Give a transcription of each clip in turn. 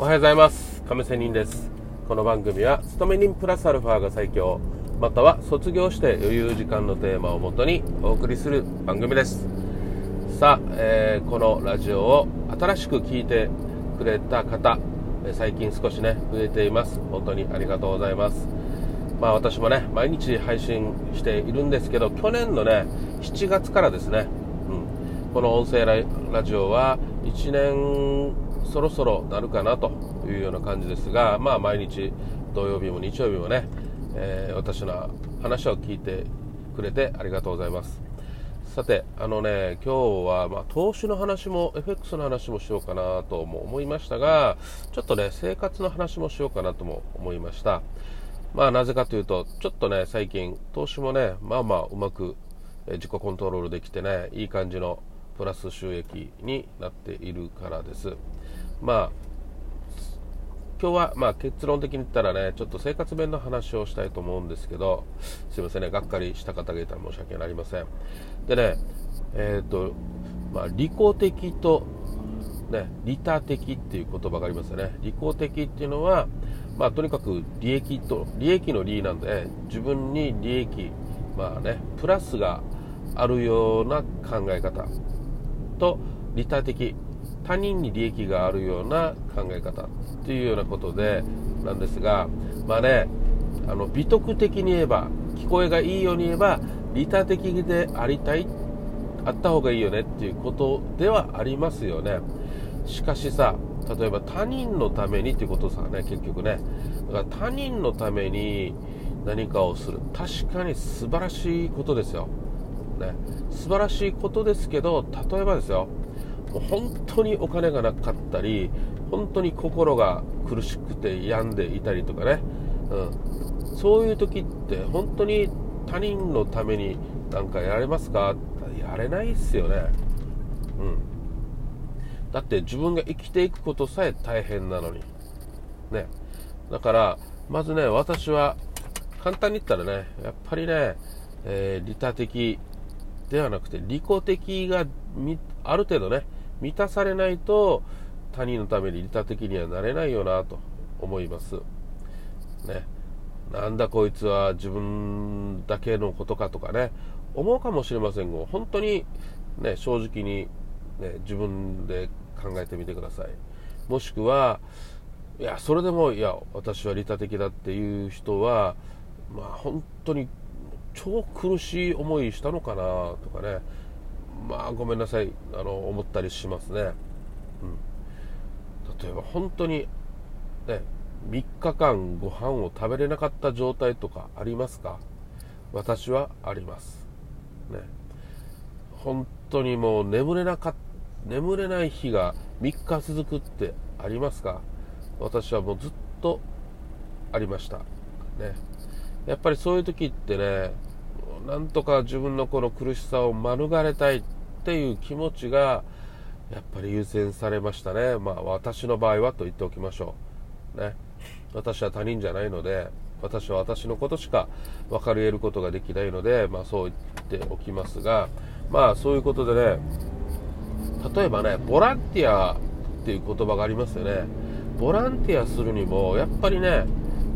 おはようございます。亀仙人です。この番組は勤め人プラスアルファが最強または卒業して余裕時間のテーマをもとにお送りする番組です。さあ、えー、このラジオを新しく聞いてくれた方最近少しね増えています。本当にありがとうございます。まあ私もね毎日配信しているんですけど去年のね7月からですね、うん、この音声ラジオは1年そろそろなるかなというような感じですが、まあ、毎日土曜日も日曜日もね、えー、私の話を聞いてくれてありがとうございます。さてあのね今日は、まあ、投資の話も FX の話もしようかなとも思いましたがちょっとね生活の話もしようかなとも思いました。まあなぜかというとちょっとね最近投資もねまあまあうまく自己コントロールできてねいい感じのプラス収益になっているからです。まあ今日はまあ結論的に言ったらねちょっと生活面の話をしたいと思うんですけどすいませんねがっかりした方がいたら申し訳ありません。でねえっ、ー、とまあ利己的とね利他的っていう言葉がありますよね。利己的っていうのはまあとにかく利益と利益の利なんで自分に利益まあねプラスがあるような考え方と利他的他人に利益があるような考え方っていうようなことでなんですがまあねあの美徳的に言えば聞こえがいいように言えば利他的でありたいあった方がいいよねっていうことではありますよね。しかしさ例えば他人のためにっていうことさね結局ね。だから他人のために何かをする。確かに素晴らしいことですよ、ね、素晴らしいことですけど例えばですよ。本当にお金がなかったり本当に心が苦しくて病んでいたりとかね、うん、そういう時って本当に他人のために何かやれますか？やれないっすよね。うん。だって自分が生きていくことさえ大変なのに。ね。だからまずね私は簡単に言ったらねやっぱりね、えー、利他的ではなくて利己的がある程度ね満たされないと他人のために利他的にはなれないよなと思います。ね。なんだこいつは自分だけのことかとかね、思うかもしれませんが、本当にね、正直に、ね、自分で考えてみてください。もしくは、いや、それでも、いや、私は利他的だっていう人は、まあ本当に超苦しい思いしたのかなとかね、まあごめんなさい。あの思ったりしますね、うん、例えば本当にね3日間ご飯を食べれなかった状態とかありますか？私はあります。ね。本当にもう眠れなかっ眠れない日が3日続くってありますか？私はもうずっとありました。ね。やっぱりそういう時ってねなんとか自分のこの苦しさを免れたいっていう気持ちがやっぱり優先されましたね。まあ私の場合はと言っておきましょう。ね。私は他人じゃないので、私は私のことしか分かり得ることができないので、まあそう言っておきますが、まあそういうことでね、例えばね、ボランティアっていう言葉がありますよね。ボランティアするにも、やっぱりね、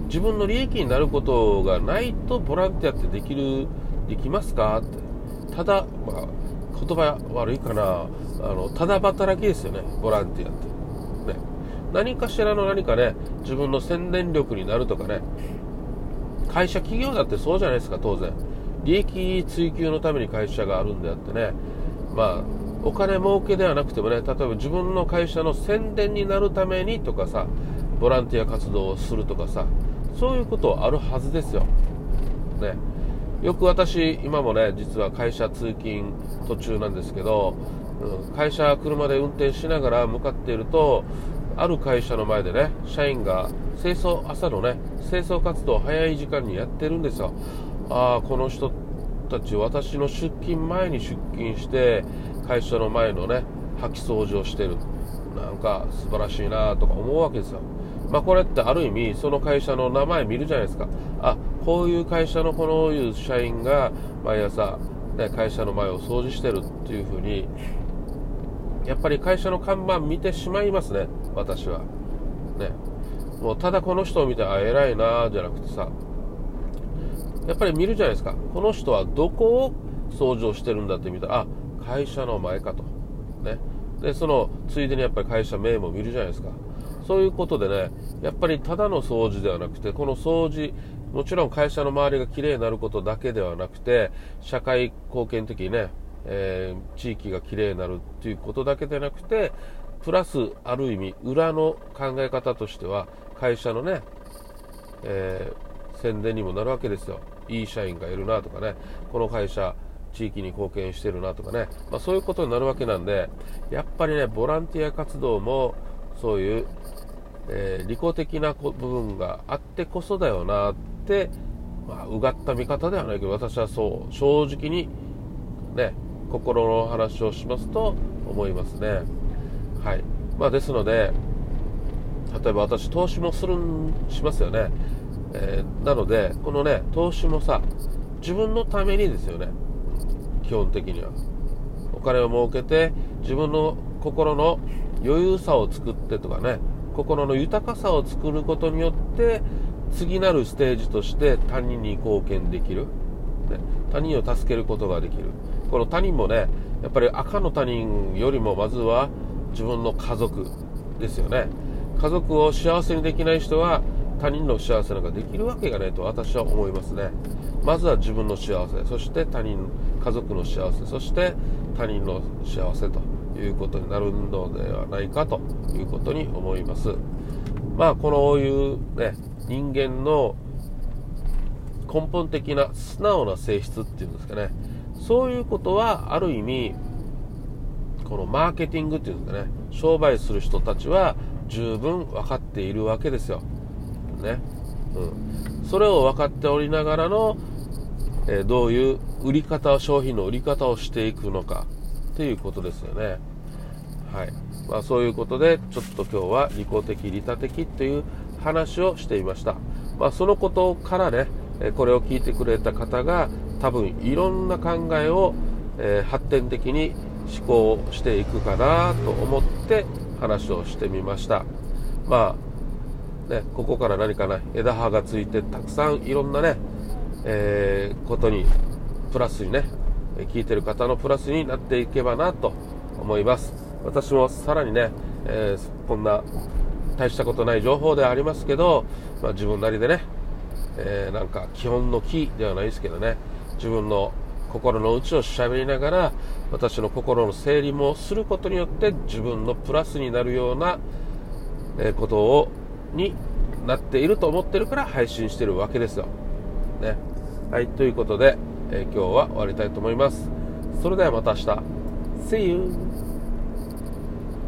自分の利益になることがないとボランティアってできるできますか？って。ただ、まあ、言葉悪いかな、あの、ただ働きですよね、ボランティアって。ね。何かしらの何かね、自分の宣伝力になるとかね、会社、企業だってそうじゃないですか、当然。利益追求のために会社があるんであってね、まあ、お金儲けではなくてもね、例えば自分の会社の宣伝になるためにとかさ、ボランティア活動をするとかさ、そういうことあるはずですよ。ね。よく私、今もね、実は会社通勤途中なんですけど、うん、会社車で運転しながら向かっていると、ある会社の前でね、社員が清掃、朝のね、清掃活動を早い時間にやってるんですよ。ああ、この人たち、私の出勤前に出勤して、会社の前のね、掃き掃除をしてる。なんか素晴らしいなとか思うわけですよ。まあ、これってある意味その会社の名前見るじゃないですかあこういう会社のこのいう社員が毎朝、ね、会社の前を掃除してるっていうふうにやっぱり会社の看板見てしまいますね私は。ね。もうただこの人を見てあ偉いなじゃなくてさ。やっぱり見るじゃないですか。この人はどこを掃除をしてるんだって見たらあ会社の前かと。ね。でそのついでにやっぱり会社名も見るじゃないですか。そういうことでねやっぱりただの掃除ではなくてこの掃除もちろん会社の周りがきれいになることだけではなくて社会貢献的にね、えー、地域がきれいになるっていうことだけでなくてプラスある意味裏の考え方としては会社のね、えー、宣伝にもなるわけですよ。いい社員がいるなとかねこの会社地域に貢献してるなとかね、まあ、そういうことになるわけなんでやっぱりねボランティア活動もそういう、えー、利己的な部分があってこそだよなって、まあ、うがった見方ではないけど私はそう正直にね心の話をしますと思いますね。はい。まあですので例えば私投資もするんしますよね、えー、なのでこのね投資もさ自分のためにですよね。基本的には。お金を儲けて自分の心の余裕さを作ってとかね心の豊かさを作ることによって次なるステージとして他人に貢献できる、ね、他人を助けることができる。この他人もねやっぱり赤の他人よりもまずは自分の家族ですよね。家族を幸せにできない人は他人の幸せなんかできるわけがないと私は思いますね。まずは自分の幸せそして他人家族の幸せそして他人の幸せということになるのではないかということに思います。まあこのいうね人間の根本的な素直な性質っていうんですかね。そういうことはある意味このマーケティングっていうんですかね。商売する人たちは十分分かっているわけですよ。ね、うん、それを分かっておりながらの、え、どういう売り方商品の売り方をしていくのかっていうことですよね。はい。まあ、そういうことでちょっと今日は利己的利他的っていう話をしていました、まあ、そのことからねこれを聞いてくれた方が多分いろんな考えを、え、発展的に思考していくかなと思って話をしてみました。まあねここから何かな枝葉がついてたくさんいろんなね、えー、ことにプラスにね聞いてる方のプラスになっていけばなと思います私もさらにね、えー、こんな大したことない情報ではありますけど、まあ、自分なりでね、えー、なんか基本の木ではないですけどね自分の心の内をしゃべりながら私の心の整理もすることによって自分のプラスになるようなことをになっていると思ってるから配信してるわけですよ。ね。はい、ということで、えー、今日は終わりたいと思います。それではまた明日。See you!